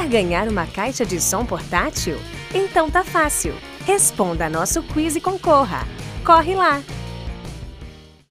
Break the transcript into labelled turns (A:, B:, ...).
A: Quer ganhar uma caixa de som portátil? Então tá fácil. Responda a nosso quiz e concorra. Corre lá!